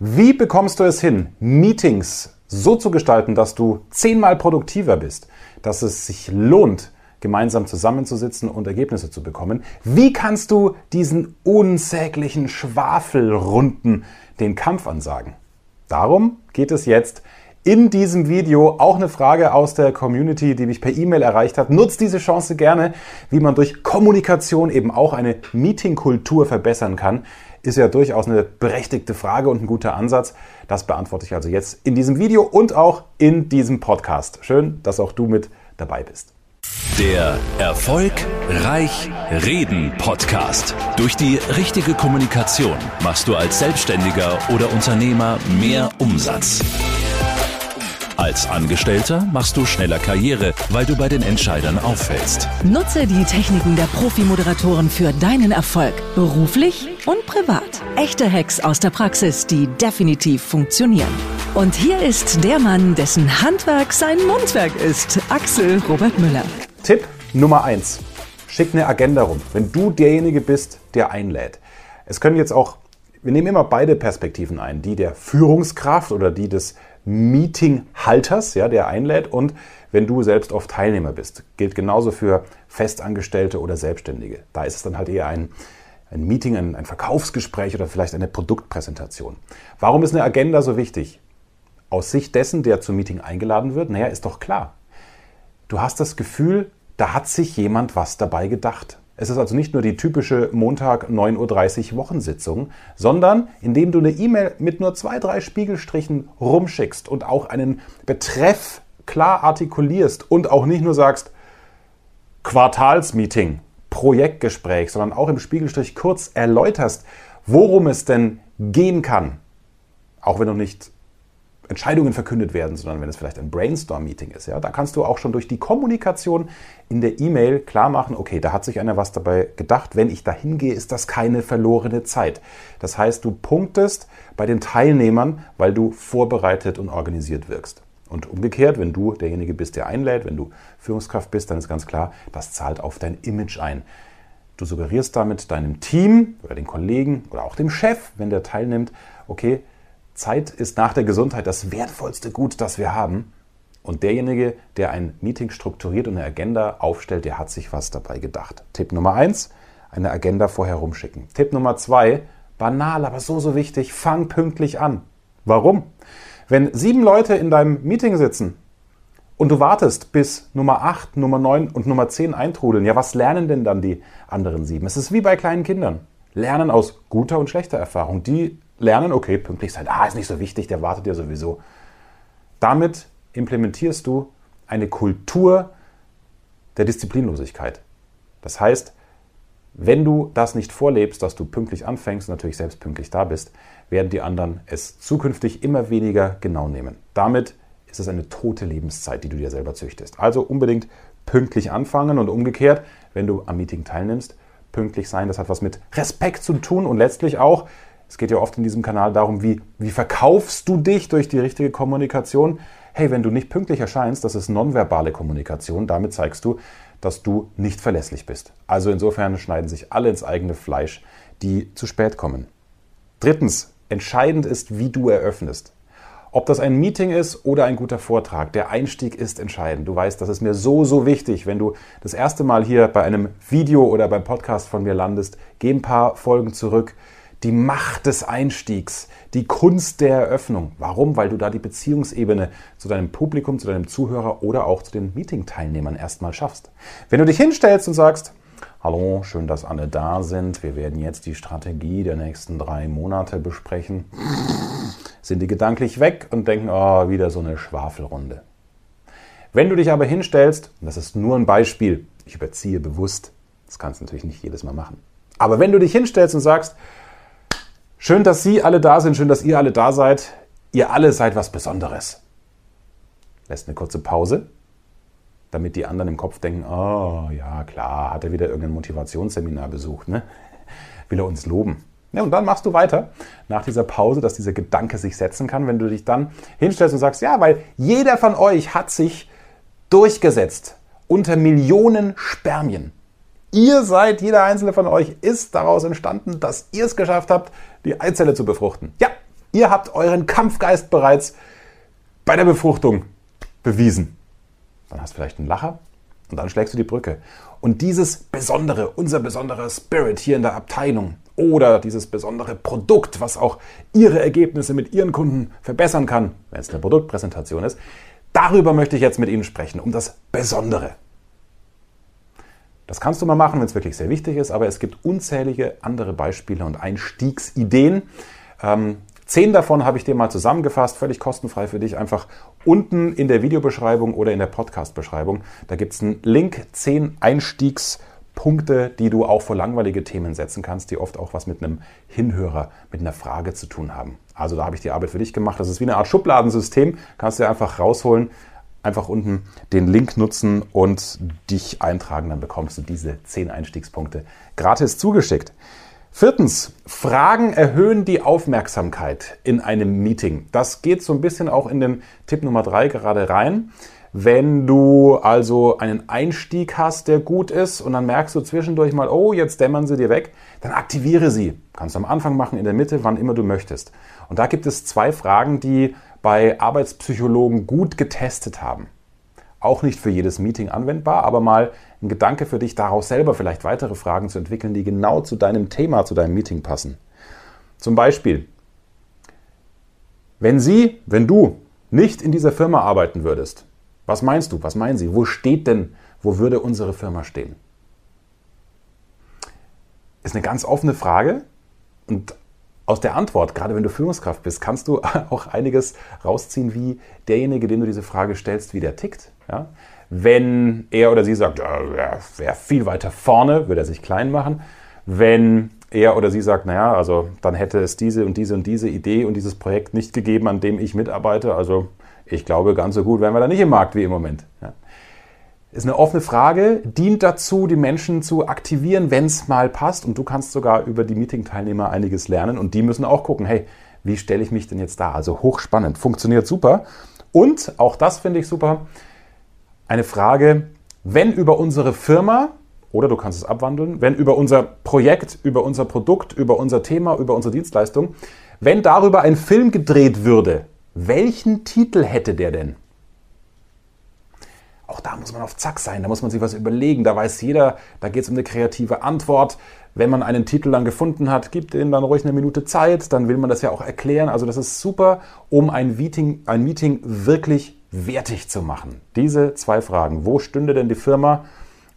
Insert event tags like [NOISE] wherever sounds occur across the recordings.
Wie bekommst du es hin, Meetings so zu gestalten, dass du zehnmal produktiver bist, dass es sich lohnt, gemeinsam zusammenzusitzen und Ergebnisse zu bekommen? Wie kannst du diesen unsäglichen Schwafelrunden den Kampf ansagen? Darum geht es jetzt in diesem Video auch eine Frage aus der Community, die mich per E-Mail erreicht hat. Nutzt diese Chance gerne, wie man durch Kommunikation eben auch eine Meetingkultur verbessern kann. Ist ja durchaus eine berechtigte Frage und ein guter Ansatz. Das beantworte ich also jetzt in diesem Video und auch in diesem Podcast. Schön, dass auch du mit dabei bist. Der Erfolg Reich Reden Podcast. Durch die richtige Kommunikation machst du als Selbstständiger oder Unternehmer mehr Umsatz. Als Angestellter machst du schneller Karriere, weil du bei den Entscheidern auffällst. Nutze die Techniken der Profi-Moderatoren für deinen Erfolg, beruflich und privat. Echte Hacks aus der Praxis, die definitiv funktionieren. Und hier ist der Mann, dessen Handwerk sein Mundwerk ist, Axel Robert Müller. Tipp Nummer eins: Schick eine Agenda rum, wenn du derjenige bist, der einlädt. Es können jetzt auch, wir nehmen immer beide Perspektiven ein, die der Führungskraft oder die des Meetinghalters, ja, der einlädt und wenn du selbst oft Teilnehmer bist. Gilt genauso für Festangestellte oder Selbstständige. Da ist es dann halt eher ein, ein Meeting, ein, ein Verkaufsgespräch oder vielleicht eine Produktpräsentation. Warum ist eine Agenda so wichtig? Aus Sicht dessen, der zum Meeting eingeladen wird, naja, ist doch klar. Du hast das Gefühl, da hat sich jemand was dabei gedacht. Es ist also nicht nur die typische Montag 9.30 Uhr Wochensitzung, sondern indem du eine E-Mail mit nur zwei, drei Spiegelstrichen rumschickst und auch einen Betreff klar artikulierst und auch nicht nur sagst Quartalsmeeting, Projektgespräch, sondern auch im Spiegelstrich kurz erläuterst, worum es denn gehen kann. Auch wenn du nicht Entscheidungen verkündet werden, sondern wenn es vielleicht ein Brainstorm-Meeting ist. Ja, da kannst du auch schon durch die Kommunikation in der E-Mail klar machen, okay, da hat sich einer was dabei gedacht. Wenn ich da hingehe, ist das keine verlorene Zeit. Das heißt, du punktest bei den Teilnehmern, weil du vorbereitet und organisiert wirkst. Und umgekehrt, wenn du derjenige bist, der einlädt, wenn du Führungskraft bist, dann ist ganz klar, das zahlt auf dein Image ein. Du suggerierst damit deinem Team oder den Kollegen oder auch dem Chef, wenn der teilnimmt, okay, Zeit ist nach der Gesundheit das wertvollste Gut, das wir haben. Und derjenige, der ein Meeting strukturiert und eine Agenda aufstellt, der hat sich was dabei gedacht. Tipp Nummer eins, eine Agenda vorher rumschicken. Tipp Nummer zwei, banal, aber so, so wichtig, fang pünktlich an. Warum? Wenn sieben Leute in deinem Meeting sitzen und du wartest, bis Nummer 8, Nummer 9 und Nummer 10 eintrudeln, ja, was lernen denn dann die anderen sieben? Es ist wie bei kleinen Kindern. Lernen aus guter und schlechter Erfahrung. Die lernen, okay, pünktlich sein, ah, ist nicht so wichtig, der wartet ja sowieso. Damit implementierst du eine Kultur der Disziplinlosigkeit. Das heißt, wenn du das nicht vorlebst, dass du pünktlich anfängst und natürlich selbst pünktlich da bist, werden die anderen es zukünftig immer weniger genau nehmen. Damit ist es eine tote Lebenszeit, die du dir selber züchtest. Also unbedingt pünktlich anfangen und umgekehrt, wenn du am Meeting teilnimmst, pünktlich sein. Das hat was mit Respekt zu tun und letztlich auch es geht ja oft in diesem Kanal darum, wie, wie verkaufst du dich durch die richtige Kommunikation. Hey, wenn du nicht pünktlich erscheinst, das ist nonverbale Kommunikation. Damit zeigst du, dass du nicht verlässlich bist. Also insofern schneiden sich alle ins eigene Fleisch, die zu spät kommen. Drittens, entscheidend ist, wie du eröffnest. Ob das ein Meeting ist oder ein guter Vortrag, der Einstieg ist entscheidend. Du weißt, das ist mir so, so wichtig. Wenn du das erste Mal hier bei einem Video oder beim Podcast von mir landest, geh ein paar Folgen zurück die Macht des Einstiegs, die Kunst der Eröffnung. Warum? Weil du da die Beziehungsebene zu deinem Publikum, zu deinem Zuhörer oder auch zu den Meeting-Teilnehmern erstmal schaffst. Wenn du dich hinstellst und sagst, Hallo, schön, dass alle da sind. Wir werden jetzt die Strategie der nächsten drei Monate besprechen. Sind die gedanklich weg und denken, oh, wieder so eine Schwafelrunde. Wenn du dich aber hinstellst, und das ist nur ein Beispiel, ich überziehe bewusst, das kannst du natürlich nicht jedes Mal machen. Aber wenn du dich hinstellst und sagst, Schön, dass Sie alle da sind, schön, dass ihr alle da seid. Ihr alle seid was Besonderes. Lässt eine kurze Pause, damit die anderen im Kopf denken, oh ja, klar, hat er wieder irgendein Motivationsseminar besucht, ne? Will er uns loben. Ja, und dann machst du weiter nach dieser Pause, dass dieser Gedanke sich setzen kann, wenn du dich dann hinstellst und sagst, ja, weil jeder von euch hat sich durchgesetzt unter Millionen Spermien. Ihr seid, jeder einzelne von euch ist daraus entstanden, dass ihr es geschafft habt, die Eizelle zu befruchten. Ja, Ihr habt euren Kampfgeist bereits bei der Befruchtung bewiesen. Dann hast du vielleicht einen Lacher und dann schlägst du die Brücke. Und dieses Besondere, unser besonderer Spirit hier in der Abteilung oder dieses besondere Produkt, was auch Ihre Ergebnisse mit Ihren Kunden verbessern kann, wenn es eine Produktpräsentation ist, darüber möchte ich jetzt mit Ihnen sprechen, um das Besondere. Das kannst du mal machen, wenn es wirklich sehr wichtig ist, aber es gibt unzählige andere Beispiele und Einstiegsideen. Ähm, zehn davon habe ich dir mal zusammengefasst, völlig kostenfrei für dich. Einfach unten in der Videobeschreibung oder in der Podcast-Beschreibung. Da gibt es einen Link, zehn Einstiegspunkte, die du auch für langweilige Themen setzen kannst, die oft auch was mit einem Hinhörer, mit einer Frage zu tun haben. Also da habe ich die Arbeit für dich gemacht. Das ist wie eine Art Schubladensystem. Kannst du einfach rausholen einfach unten den Link nutzen und dich eintragen, dann bekommst du diese 10 Einstiegspunkte gratis zugeschickt. Viertens, Fragen erhöhen die Aufmerksamkeit in einem Meeting. Das geht so ein bisschen auch in den Tipp Nummer 3 gerade rein. Wenn du also einen Einstieg hast, der gut ist und dann merkst du zwischendurch mal, oh, jetzt dämmern sie dir weg, dann aktiviere sie. Kannst du am Anfang machen, in der Mitte, wann immer du möchtest. Und da gibt es zwei Fragen, die bei Arbeitspsychologen gut getestet haben. Auch nicht für jedes Meeting anwendbar, aber mal ein Gedanke für dich, daraus selber vielleicht weitere Fragen zu entwickeln, die genau zu deinem Thema, zu deinem Meeting passen. Zum Beispiel, wenn Sie, wenn du nicht in dieser Firma arbeiten würdest, was meinst du? Was meinen Sie? Wo steht denn, wo würde unsere Firma stehen? Ist eine ganz offene Frage und aus der Antwort, gerade wenn du Führungskraft bist, kannst du [LAUGHS] auch einiges rausziehen, wie derjenige, dem du diese Frage stellst, wie der tickt. Ja? Wenn er oder sie sagt, ja, wäre viel weiter vorne, würde er sich klein machen. Wenn er oder sie sagt, naja, also dann hätte es diese und diese und diese Idee und dieses Projekt nicht gegeben, an dem ich mitarbeite. Also ich glaube, ganz so gut wären wir da nicht im Markt wie im Moment. Ja? Ist eine offene Frage, dient dazu, die Menschen zu aktivieren, wenn es mal passt. Und du kannst sogar über die Meeting-Teilnehmer einiges lernen. Und die müssen auch gucken, hey, wie stelle ich mich denn jetzt da? Also hochspannend, funktioniert super. Und auch das finde ich super. Eine Frage, wenn über unsere Firma, oder du kannst es abwandeln, wenn über unser Projekt, über unser Produkt, über unser Thema, über unsere Dienstleistung, wenn darüber ein Film gedreht würde, welchen Titel hätte der denn? Auch da muss man auf Zack sein, da muss man sich was überlegen, da weiß jeder, da geht es um eine kreative Antwort. Wenn man einen Titel dann gefunden hat, gibt ihm dann ruhig eine Minute Zeit, dann will man das ja auch erklären. Also das ist super, um ein Meeting, ein Meeting wirklich wertig zu machen. Diese zwei Fragen. Wo stünde denn die Firma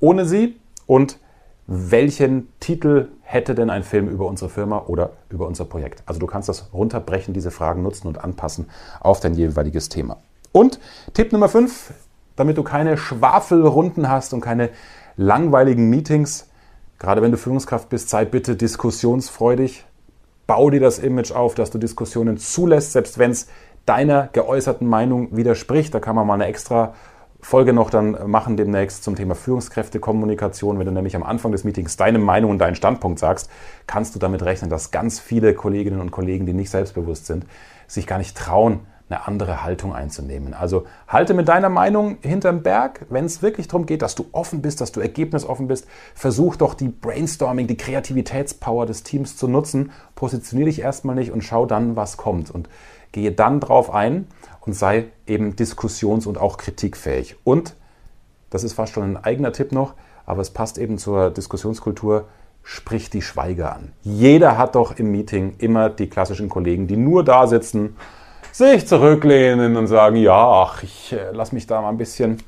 ohne sie? Und welchen Titel hätte denn ein Film über unsere Firma oder über unser Projekt? Also du kannst das runterbrechen, diese Fragen nutzen und anpassen auf dein jeweiliges Thema. Und Tipp Nummer 5, damit du keine Schwafelrunden hast und keine langweiligen Meetings. Gerade wenn du Führungskraft bist, sei bitte diskussionsfreudig. Bau dir das Image auf, dass du Diskussionen zulässt, selbst wenn es deiner geäußerten Meinung widerspricht. Da kann man mal eine extra Folge noch dann machen demnächst zum Thema Führungskräftekommunikation. Wenn du nämlich am Anfang des Meetings deine Meinung und deinen Standpunkt sagst, kannst du damit rechnen, dass ganz viele Kolleginnen und Kollegen, die nicht selbstbewusst sind, sich gar nicht trauen, eine andere Haltung einzunehmen. Also halte mit deiner Meinung hinterm Berg, wenn es wirklich darum geht, dass du offen bist, dass du ergebnisoffen bist. Versuch doch die Brainstorming, die Kreativitätspower des Teams zu nutzen. Positioniere dich erstmal nicht und schau dann, was kommt. Und gehe dann drauf ein und sei eben diskussions- und auch kritikfähig. Und, das ist fast schon ein eigener Tipp noch, aber es passt eben zur Diskussionskultur, sprich die Schweige an. Jeder hat doch im Meeting immer die klassischen Kollegen, die nur da sitzen sich zurücklehnen und sagen, ja, ach, ich äh, lass mich da mal ein bisschen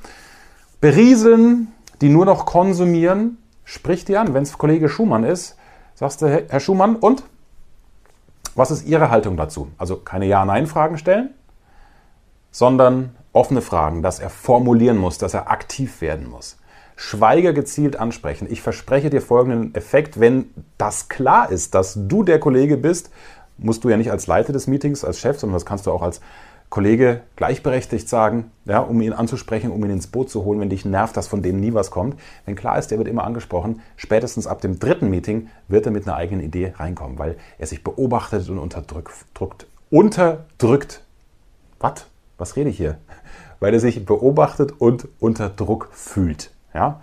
berieseln, die nur noch konsumieren, sprich die an. Wenn es Kollege Schumann ist, sagst du, Herr Schumann, und? Was ist Ihre Haltung dazu? Also keine Ja-Nein-Fragen stellen, sondern offene Fragen, dass er formulieren muss, dass er aktiv werden muss. Schweige gezielt ansprechen. Ich verspreche dir folgenden Effekt, wenn das klar ist, dass du der Kollege bist, musst du ja nicht als Leiter des Meetings, als Chef, sondern das kannst du auch als Kollege gleichberechtigt sagen, ja, um ihn anzusprechen, um ihn ins Boot zu holen, wenn dich nervt, dass von dem nie was kommt. Wenn klar ist, der wird immer angesprochen, spätestens ab dem dritten Meeting wird er mit einer eigenen Idee reinkommen, weil er sich beobachtet und unterdrückt. Unterdrückt. Was? Was rede ich hier? Weil er sich beobachtet und unter Druck fühlt. Ja?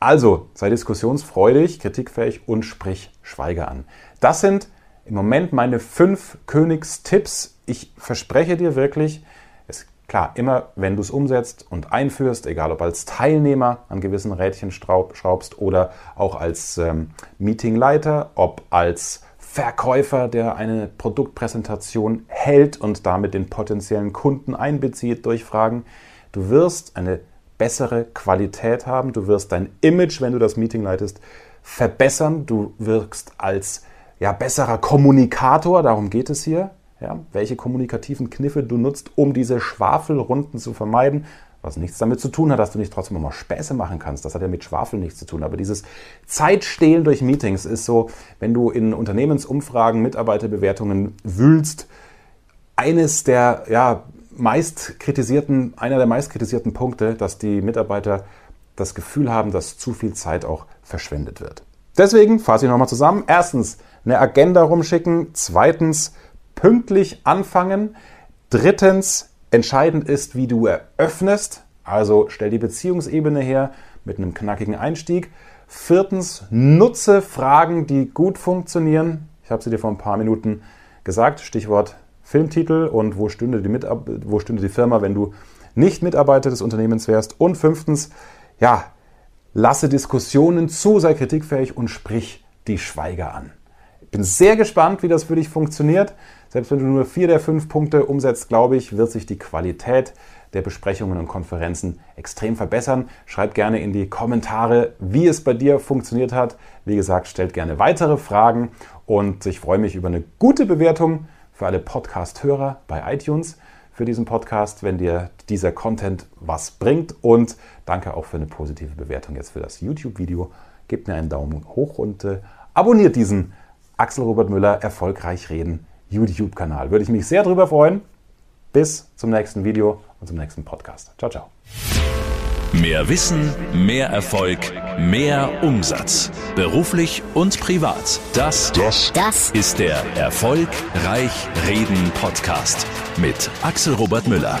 Also sei diskussionsfreudig, kritikfähig und sprich Schweige an. Das sind im Moment meine fünf Königstipps. Ich verspreche dir wirklich, ist klar, immer wenn du es umsetzt und einführst, egal ob als Teilnehmer an gewissen Rädchen schraubst oder auch als ähm, Meetingleiter, ob als Verkäufer, der eine Produktpräsentation hält und damit den potenziellen Kunden einbezieht durch Fragen. Du wirst eine bessere Qualität haben, du wirst dein Image, wenn du das Meeting leitest, verbessern, du wirkst als ja, besserer Kommunikator, darum geht es hier, ja, welche kommunikativen Kniffe du nutzt, um diese Schwafelrunden zu vermeiden, was nichts damit zu tun hat, dass du nicht trotzdem mal Späße machen kannst. Das hat ja mit Schwafel nichts zu tun. Aber dieses Zeitstehlen durch Meetings ist so, wenn du in Unternehmensumfragen, Mitarbeiterbewertungen wühlst, eines der ja, meist kritisierten, einer der meist kritisierten Punkte, dass die Mitarbeiter das Gefühl haben, dass zu viel Zeit auch verschwendet wird. Deswegen fasse ich nochmal zusammen. Erstens, eine Agenda rumschicken. Zweitens, pünktlich anfangen. Drittens, entscheidend ist, wie du eröffnest. Also stell die Beziehungsebene her mit einem knackigen Einstieg. Viertens, nutze Fragen, die gut funktionieren. Ich habe sie dir vor ein paar Minuten gesagt. Stichwort Filmtitel und wo stünde die, Mitab wo stünde die Firma, wenn du nicht Mitarbeiter des Unternehmens wärst. Und fünftens, ja, lasse Diskussionen zu, sei kritikfähig und sprich die Schweiger an. Bin sehr gespannt, wie das für dich funktioniert. Selbst wenn du nur vier der fünf Punkte umsetzt, glaube ich, wird sich die Qualität der Besprechungen und Konferenzen extrem verbessern. Schreib gerne in die Kommentare, wie es bei dir funktioniert hat. Wie gesagt, stellt gerne weitere Fragen und ich freue mich über eine gute Bewertung für alle Podcast-Hörer bei iTunes für diesen Podcast, wenn dir dieser Content was bringt. Und danke auch für eine positive Bewertung jetzt für das YouTube-Video. Gebt mir einen Daumen hoch und äh, abonniert diesen Axel Robert Müller Erfolgreich Reden YouTube-Kanal. Würde ich mich sehr darüber freuen. Bis zum nächsten Video und zum nächsten Podcast. Ciao, ciao. Mehr Wissen, mehr Erfolg, mehr Umsatz. Beruflich und privat. Das, das, das ist der Erfolgreich Reden Podcast mit Axel Robert Müller.